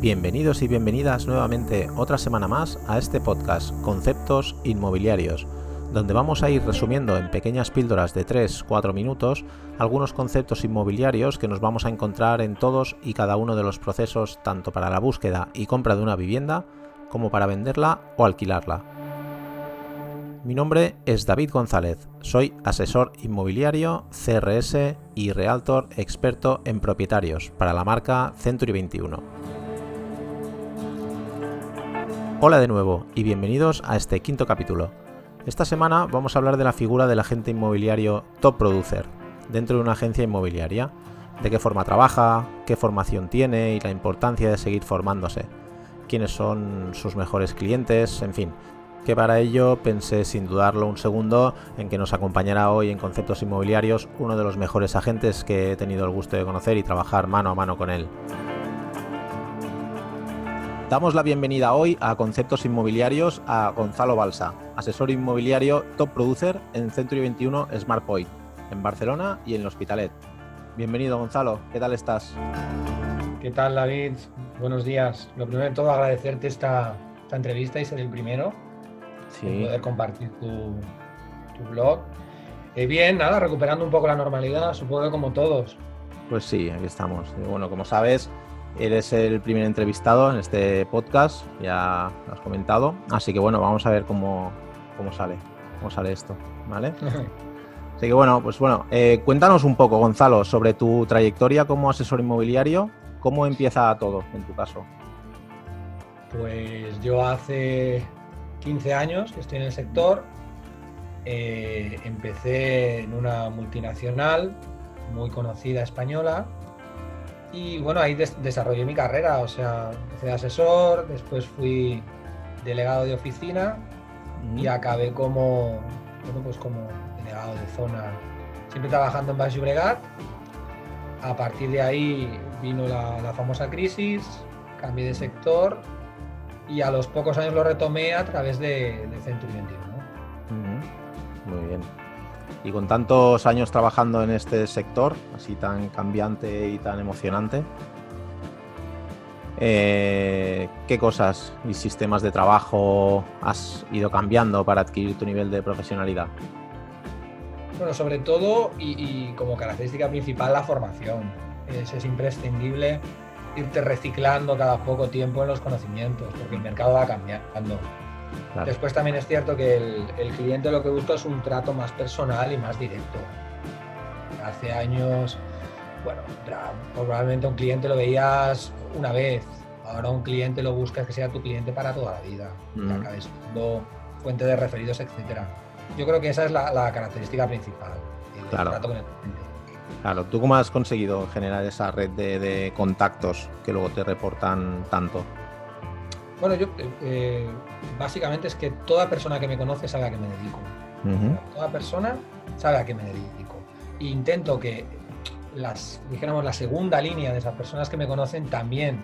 Bienvenidos y bienvenidas nuevamente otra semana más a este podcast Conceptos Inmobiliarios, donde vamos a ir resumiendo en pequeñas píldoras de 3-4 minutos algunos conceptos inmobiliarios que nos vamos a encontrar en todos y cada uno de los procesos tanto para la búsqueda y compra de una vivienda como para venderla o alquilarla. Mi nombre es David González, soy asesor inmobiliario, CRS y realtor experto en propietarios para la marca Century 21. Hola de nuevo y bienvenidos a este quinto capítulo. Esta semana vamos a hablar de la figura del agente inmobiliario top producer dentro de una agencia inmobiliaria, de qué forma trabaja, qué formación tiene y la importancia de seguir formándose, quiénes son sus mejores clientes, en fin, que para ello pensé sin dudarlo un segundo en que nos acompañará hoy en Conceptos Inmobiliarios uno de los mejores agentes que he tenido el gusto de conocer y trabajar mano a mano con él. Damos la bienvenida hoy a Conceptos Inmobiliarios a Gonzalo Balsa, asesor inmobiliario top producer en Century 21 Smart Point, en Barcelona y en el Hospitalet. Bienvenido Gonzalo, ¿qué tal estás? ¿Qué tal David? Buenos días. Lo primero de todo agradecerte esta, entrevista y ser el primero sí. poder compartir tu, blog. Eh, bien, nada, recuperando un poco la normalidad, supongo que como todos. Pues sí, aquí estamos. bueno, como sabes, Eres el primer entrevistado en este podcast, ya lo has comentado. Así que bueno, vamos a ver cómo, sale, cómo sale esto, ¿vale? Así que bueno, pues bueno, eh, cuéntanos un poco, Gonzalo, sobre tu trayectoria como asesor inmobiliario. ¿Cómo empieza todo en tu caso? Pues yo hace 15 años que estoy en el sector. Eh, empecé en una multinacional muy conocida española y bueno, ahí desarrollé mi carrera, o sea, empecé de asesor, después fui delegado de oficina y acabé como, pues como delegado de zona, siempre trabajando en Baix Bregat. A partir de ahí vino la, famosa crisis, cambié de sector y a los pocos años lo retomé a través de, de Century 21. Muy bien. Y con tantos años trabajando en este sector, así tan cambiante y tan emocionante, eh, ¿qué cosas y sistemas de trabajo has ido cambiando para adquirir tu nivel de profesionalidad? Bueno, sobre todo y, como característica principal la formación. Es, es, imprescindible irte reciclando cada poco tiempo en los conocimientos, porque el mercado va cambiando. Después también es cierto que el, cliente lo que busca es un trato más personal y más directo. Hace años, bueno, probablemente un cliente lo veías una vez, ahora un cliente lo buscas que sea tu cliente para toda la vida, que acabes siendo fuente de referidos, etcétera. Yo creo que esa es la, característica principal, el trato con el cliente. Claro, ¿tú cómo has conseguido generar esa red de contactos que luego te reportan tanto? Bueno, yo eh, básicamente es que toda persona que me conoce sabe a qué me dedico. Toda persona sabe a qué me dedico. E intento que las, dijéramos, la segunda línea de esas personas que me conocen también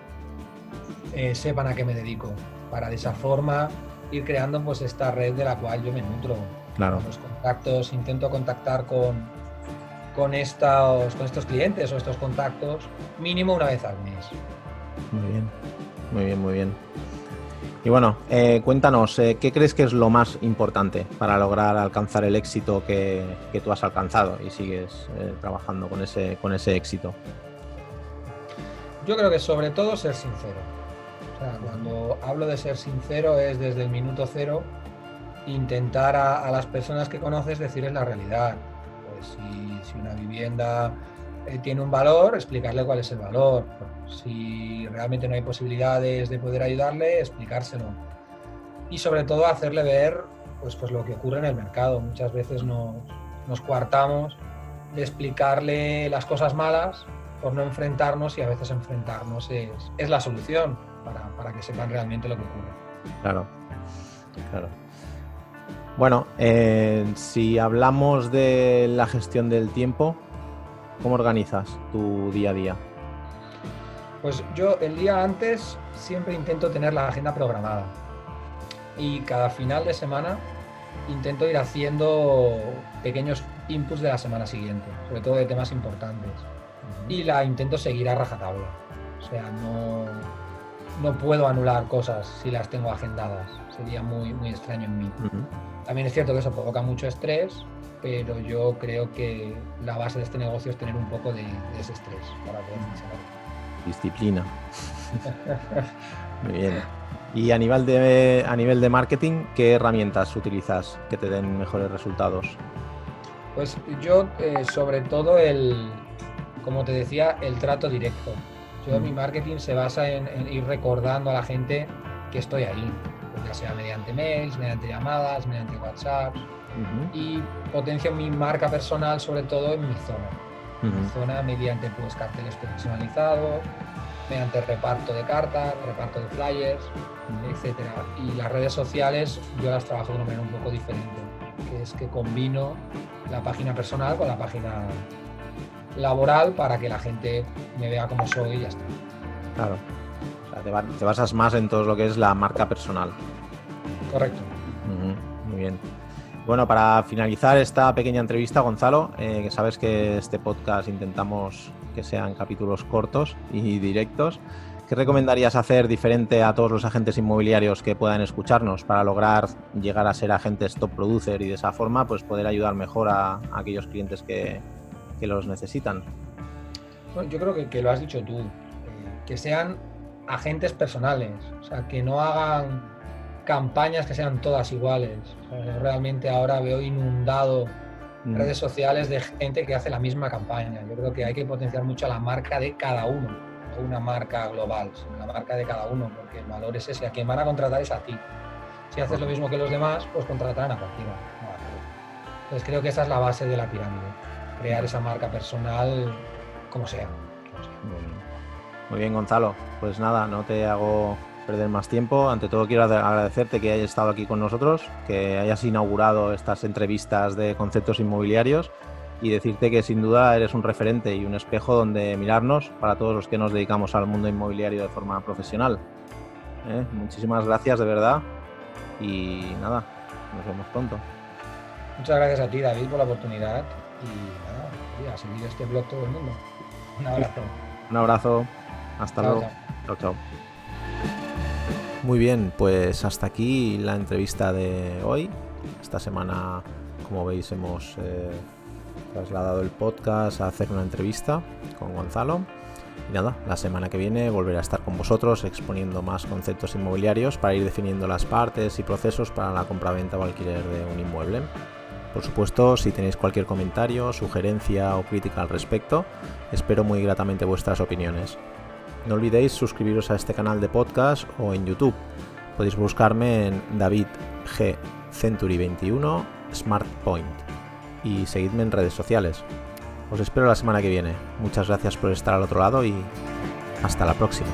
eh, sepan a qué me dedico. Para de esa forma ir creando pues esta red de la cual yo me nutro. Claro. Los contactos, intento contactar con, con, estos, con estos clientes o estos contactos mínimo una vez al mes. Muy bien, muy bien, muy bien. Y bueno, eh, cuéntanos, eh, ¿qué crees que es lo más importante para lograr alcanzar el éxito que, tú has alcanzado y sigues eh, trabajando con ese, con ese éxito? Yo creo que sobre todo ser sincero. O sea, cuando hablo de ser sincero es desde el minuto cero intentar a, las personas que conoces decirles la realidad. Pues si una vivienda tiene un valor, explicarle cuál es el valor si realmente no hay posibilidades de poder ayudarle, explicárselo. Y sobre todo hacerle ver pues, pues lo que ocurre en el mercado. Muchas veces nos, nos coartamos de explicarle las cosas malas por no enfrentarnos y a veces enfrentarnos es, es la solución para, para, que sepan realmente lo que ocurre. Claro, claro. Bueno, eh, si hablamos de la gestión del tiempo, ¿cómo organizas tu día a día? Pues yo el día antes siempre intento tener la agenda programada y cada final de semana intento ir haciendo pequeños inputs de la semana siguiente, sobre todo de temas importantes. Y la intento seguir a rajatabla. O sea, no, no puedo anular cosas si las tengo agendadas. Sería muy, muy extraño en mí. También es cierto que eso provoca mucho estrés, pero yo creo que la base de este negocio es tener un poco de, ese estrés para poder funcionar. Disciplina. Muy bien. Y a nivel de a nivel de marketing, ¿qué herramientas utilizas que te den mejores resultados? Pues yo, eh, sobre todo el, como te decía, el trato directo. Yo, mi marketing se basa en, ir recordando a la gente que estoy ahí, pues ya sea mediante mails, mediante llamadas, mediante Y potencio mi marca personal sobre todo en mi zona. Mi zona mediante pues carteles personalizados, mediante reparto de cartas, reparto de flyers, etcétera. Y las redes sociales yo las trabajo de una manera un poco diferente, que es que combino la página personal con la página laboral para que la gente me vea como soy y ya está. Claro. te, basas más en todo lo que es la marca personal. Correcto. Muy bien. Bueno, para finalizar esta pequeña entrevista, Gonzalo, eh, que sabes que este podcast intentamos que sean capítulos cortos y directos. ¿Qué recomendarías hacer diferente a todos los agentes inmobiliarios que puedan escucharnos para lograr llegar a ser agentes top producer y de esa forma pues poder ayudar mejor a, aquellos clientes que, los necesitan? yo creo que, lo has dicho tú, eh, que sean agentes personales, o sea, que no hagan campañas que sean todas iguales. realmente ahora veo inundado mm. redes sociales de gente que hace la misma campaña. Yo creo que hay que potenciar mucho la marca de cada uno una marca global, sino la marca de cada uno, porque el valor es ese, a quien van a contratar es a ti. Si haces lo mismo que los demás, pues contratarán a cualquiera. Entonces creo que esa es la base de la pirámide, crear esa marca personal como sea. Muy bien, Gonzalo. Pues nada, no te hago perder más tiempo. Ante todo quiero agradecerte que hayas estado aquí con nosotros, que hayas inaugurado estas entrevistas de conceptos inmobiliarios y decirte que sin duda eres un referente y un espejo donde mirarnos para todos los que nos dedicamos al mundo inmobiliario de forma profesional. ¿Eh? Muchísimas gracias de verdad y nada, nos vemos pronto. Muchas gracias a ti David por la oportunidad y nada, a seguir este blog todo el mundo. Un abrazo. Un abrazo. Hasta luego. Chao. chao, Muy bien, pues hasta aquí la entrevista de hoy. Esta semana, como veis, hemos eh, trasladado el podcast a hacer una entrevista con Gonzalo. Y nada, la semana que viene volveré a estar con vosotros exponiendo más conceptos inmobiliarios para ir definiendo las partes y procesos para la compra-venta o alquiler de un inmueble. Por supuesto, si tenéis cualquier comentario, sugerencia o crítica al respecto, espero muy gratamente vuestras opiniones. No olvidéis suscribiros a este canal de podcast o en YouTube. Podéis buscarme en David G Century 21 Smart Point y seguidme en redes sociales. Os espero la semana que viene. Muchas gracias por estar al otro lado y hasta la próxima.